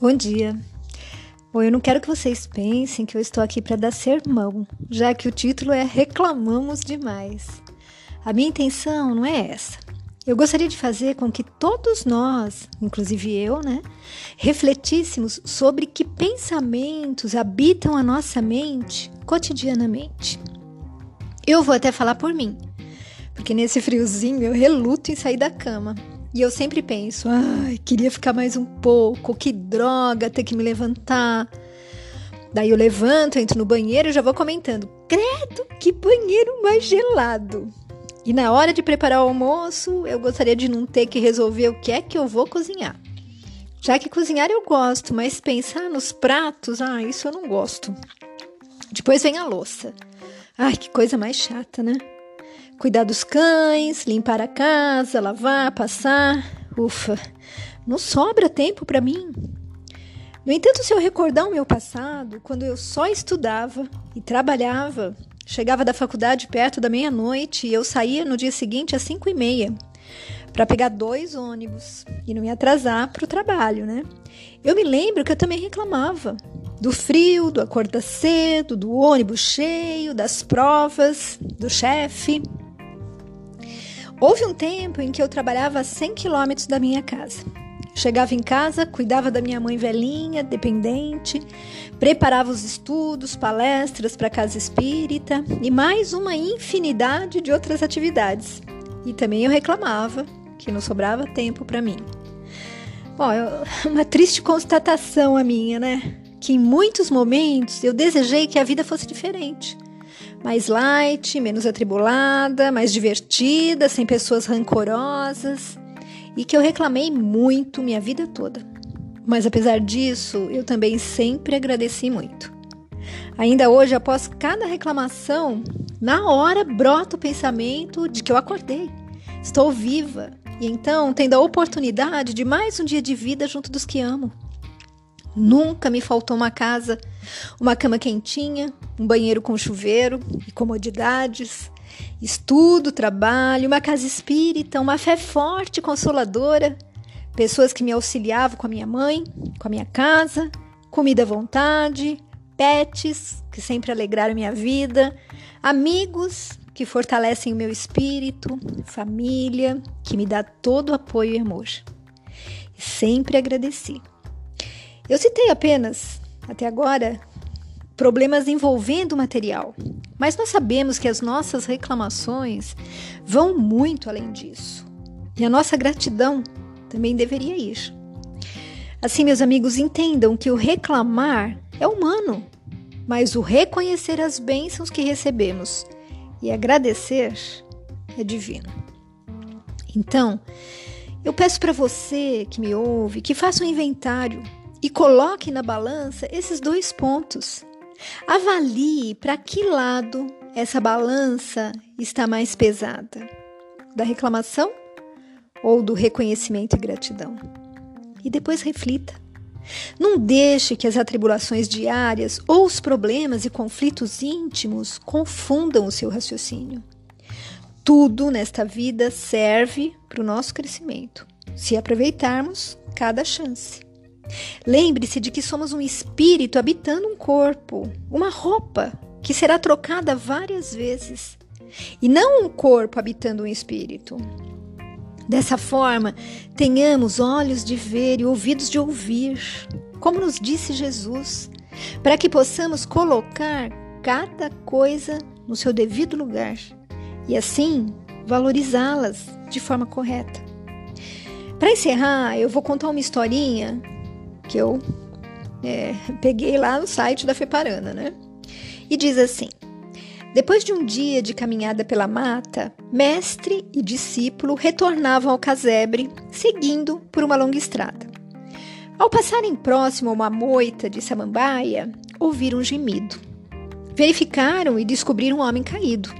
Bom dia. Bom, eu não quero que vocês pensem que eu estou aqui para dar sermão, já que o título é Reclamamos Demais. A minha intenção não é essa. Eu gostaria de fazer com que todos nós, inclusive eu, né, refletíssemos sobre que pensamentos habitam a nossa mente cotidianamente. Eu vou até falar por mim, porque nesse friozinho eu reluto em sair da cama. E eu sempre penso, ai, queria ficar mais um pouco, que droga ter que me levantar. Daí eu levanto, entro no banheiro e já vou comentando: credo, que banheiro mais gelado! E na hora de preparar o almoço, eu gostaria de não ter que resolver o que é que eu vou cozinhar. Já que cozinhar eu gosto, mas pensar nos pratos, ah, isso eu não gosto. Depois vem a louça. Ai, que coisa mais chata, né? Cuidar dos cães, limpar a casa, lavar, passar. Ufa, não sobra tempo para mim. No entanto, se eu recordar o meu passado, quando eu só estudava e trabalhava, chegava da faculdade perto da meia-noite e eu saía no dia seguinte às cinco e meia para pegar dois ônibus e não me atrasar para o trabalho, né? Eu me lembro que eu também reclamava do frio, do acordar cedo, do ônibus cheio, das provas, do chefe. Houve um tempo em que eu trabalhava a 100 quilômetros da minha casa. Chegava em casa, cuidava da minha mãe velhinha, dependente, preparava os estudos, palestras para casa espírita e mais uma infinidade de outras atividades. E também eu reclamava que não sobrava tempo para mim. Bom, é uma triste constatação a minha, né? Que em muitos momentos eu desejei que a vida fosse diferente mais light, menos atribulada, mais divertida, sem pessoas rancorosas e que eu reclamei muito minha vida toda. Mas apesar disso, eu também sempre agradeci muito. Ainda hoje, após cada reclamação, na hora brota o pensamento de que eu acordei, estou viva e então tendo a oportunidade de mais um dia de vida junto dos que amo. Nunca me faltou uma casa, uma cama quentinha, um banheiro com chuveiro e comodidades, estudo, trabalho, uma casa espírita, uma fé forte consoladora, pessoas que me auxiliavam com a minha mãe, com a minha casa, comida à vontade, pets que sempre alegraram minha vida, amigos que fortalecem o meu espírito, família que me dá todo o apoio e amor. Sempre agradeci. Eu citei apenas, até agora, problemas envolvendo o material, mas nós sabemos que as nossas reclamações vão muito além disso. E a nossa gratidão também deveria ir. Assim, meus amigos, entendam que o reclamar é humano, mas o reconhecer as bênçãos que recebemos e agradecer é divino. Então, eu peço para você que me ouve que faça um inventário e coloque na balança esses dois pontos. Avalie para que lado essa balança está mais pesada: da reclamação ou do reconhecimento e gratidão. E depois reflita. Não deixe que as atribulações diárias ou os problemas e conflitos íntimos confundam o seu raciocínio. Tudo nesta vida serve para o nosso crescimento, se aproveitarmos cada chance. Lembre-se de que somos um espírito habitando um corpo, uma roupa que será trocada várias vezes, e não um corpo habitando um espírito. Dessa forma, tenhamos olhos de ver e ouvidos de ouvir, como nos disse Jesus, para que possamos colocar cada coisa no seu devido lugar e assim valorizá-las de forma correta. Para encerrar, eu vou contar uma historinha que eu é, peguei lá no site da Feparana, né? E diz assim: Depois de um dia de caminhada pela mata, mestre e discípulo retornavam ao casebre, seguindo por uma longa estrada. Ao passarem próximo a uma moita de samambaia, ouviram um gemido. Verificaram e descobriram um homem caído.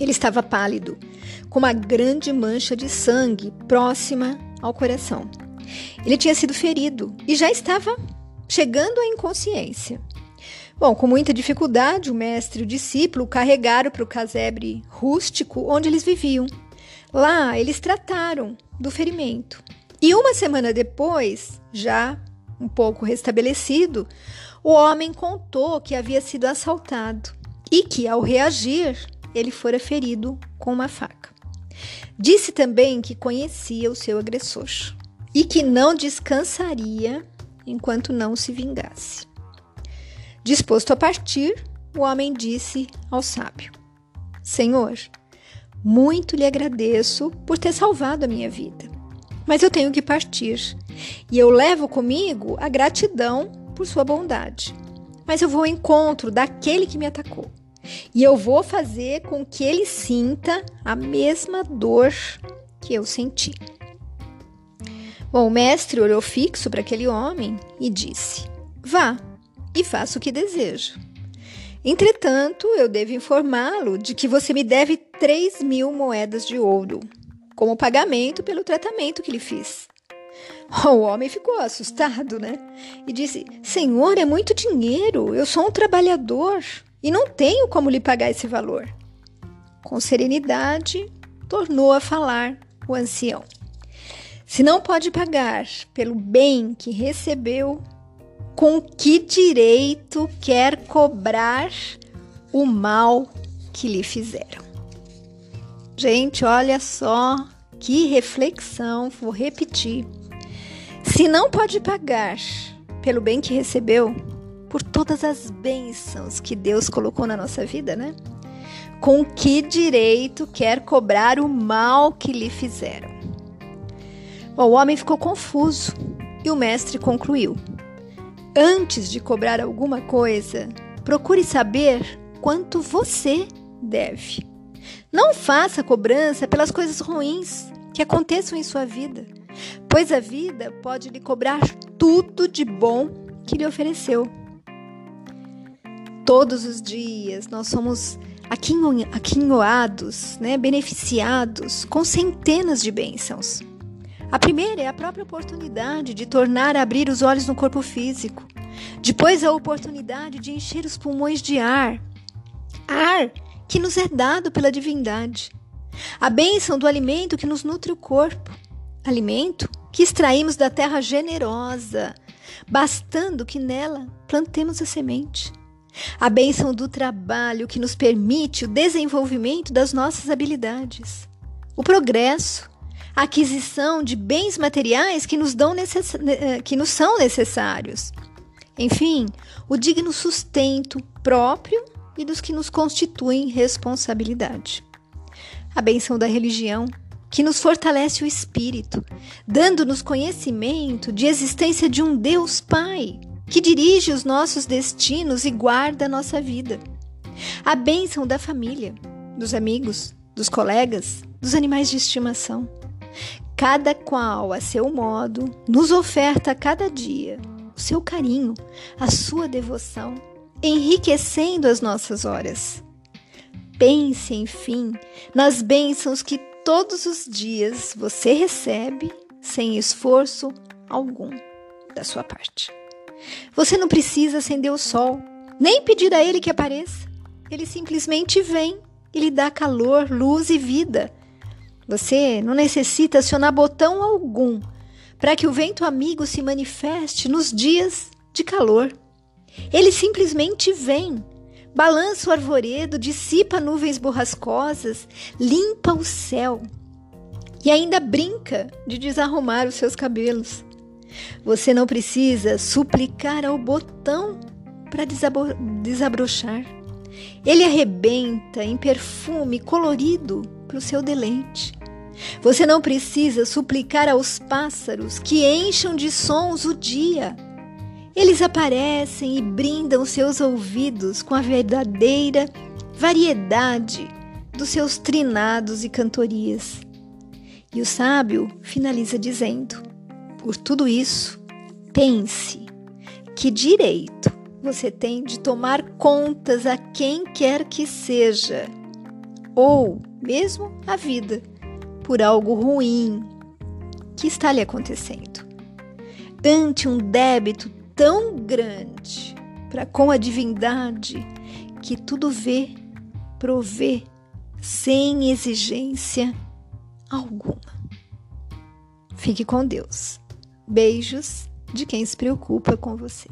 Ele estava pálido, com uma grande mancha de sangue próxima ao coração. Ele tinha sido ferido e já estava chegando à inconsciência. Bom, com muita dificuldade, o mestre e o discípulo carregaram para o casebre rústico onde eles viviam. Lá, eles trataram do ferimento. E uma semana depois, já Um pouco restabelecido, o homem contou que havia sido assaltado e que, ao reagir, ele fora ferido com uma faca. Disse também que conhecia o seu agressor e que não descansaria enquanto não se vingasse. Disposto a partir, o homem disse ao sábio: Senhor, muito lhe agradeço por ter salvado a minha vida, mas eu tenho que partir e eu levo comigo a gratidão por sua bondade. Mas eu vou ao encontro daquele que me atacou e eu vou fazer com que ele sinta a mesma dor que eu senti. Bom, o mestre olhou fixo para aquele homem e disse: Vá e faça o que deseja. Entretanto, eu devo informá-lo de que você me deve três mil moedas de ouro, como pagamento pelo tratamento que lhe fiz. O homem ficou assustado, né? E disse: Senhor, é muito dinheiro, eu sou um trabalhador e não tenho como lhe pagar esse valor. Com serenidade, tornou a falar o ancião. Se não pode pagar pelo bem que recebeu, com que direito quer cobrar o mal que lhe fizeram? Gente, olha só que reflexão, vou repetir. Se não pode pagar pelo bem que recebeu, por todas as bênçãos que Deus colocou na nossa vida, né? Com que direito quer cobrar o mal que lhe fizeram? O homem ficou confuso e o mestre concluiu: Antes de cobrar alguma coisa, procure saber quanto você deve. Não faça cobrança pelas coisas ruins que aconteçam em sua vida, pois a vida pode lhe cobrar tudo de bom que lhe ofereceu. Todos os dias nós somos aquinhoados, né, beneficiados com centenas de bênçãos. A primeira é a própria oportunidade de tornar a abrir os olhos no corpo físico. Depois, a oportunidade de encher os pulmões de ar. Ar que nos é dado pela divindade. A bênção do alimento que nos nutre o corpo. Alimento que extraímos da terra generosa, bastando que nela plantemos a semente a bênção do trabalho que nos permite o desenvolvimento das nossas habilidades, o progresso, aquisição de bens materiais que nos, dão necess... Eh, que nos são necessários. Enfim, o digno sustento próprio e dos que nos constituem responsabilidade. A bênção da religião, que nos fortalece o espírito, dando-nos conhecimento de existência de um Deus Pai que dirige os nossos destinos e guarda a nossa vida. A bênção da família, dos amigos, dos colegas, dos animais de estimação. Cada qual, a seu modo, nos oferta a cada dia o seu carinho, a sua devoção, enriquecendo as nossas horas. Pense, enfim, nas bênçãos que todos os dias você recebe sem esforço algum da sua parte. Você não precisa acender o sol, nem pedir a ele que apareça. Ele simplesmente vem e lhe dá calor, luz e vida. Você não necessita acionar botão algum para que o vento amigo se manifeste nos dias de calor. Ele simplesmente vem, balança o arvoredo, dissipa nuvens borrascosas, limpa o céu e ainda brinca de desarrumar os seus cabelos. Você não precisa suplicar ao botão para desabrochar. Ele arrebenta em perfume colorido para o seu deleite. Você não precisa suplicar aos pássaros que encham de sons o dia. Eles aparecem e brindam seus ouvidos com a verdadeira variedade dos seus trinados e cantorias. E o sábio finaliza dizendo: por tudo isso, pense que direito você tem de tomar contas a quem quer que seja, ou mesmo a vida, por algo ruim que está lhe acontecendo. Ante um débito tão grande para com a divindade que tudo vê, provê, sem exigência alguma. Fique com Deus. Beijos de quem se preocupa com você.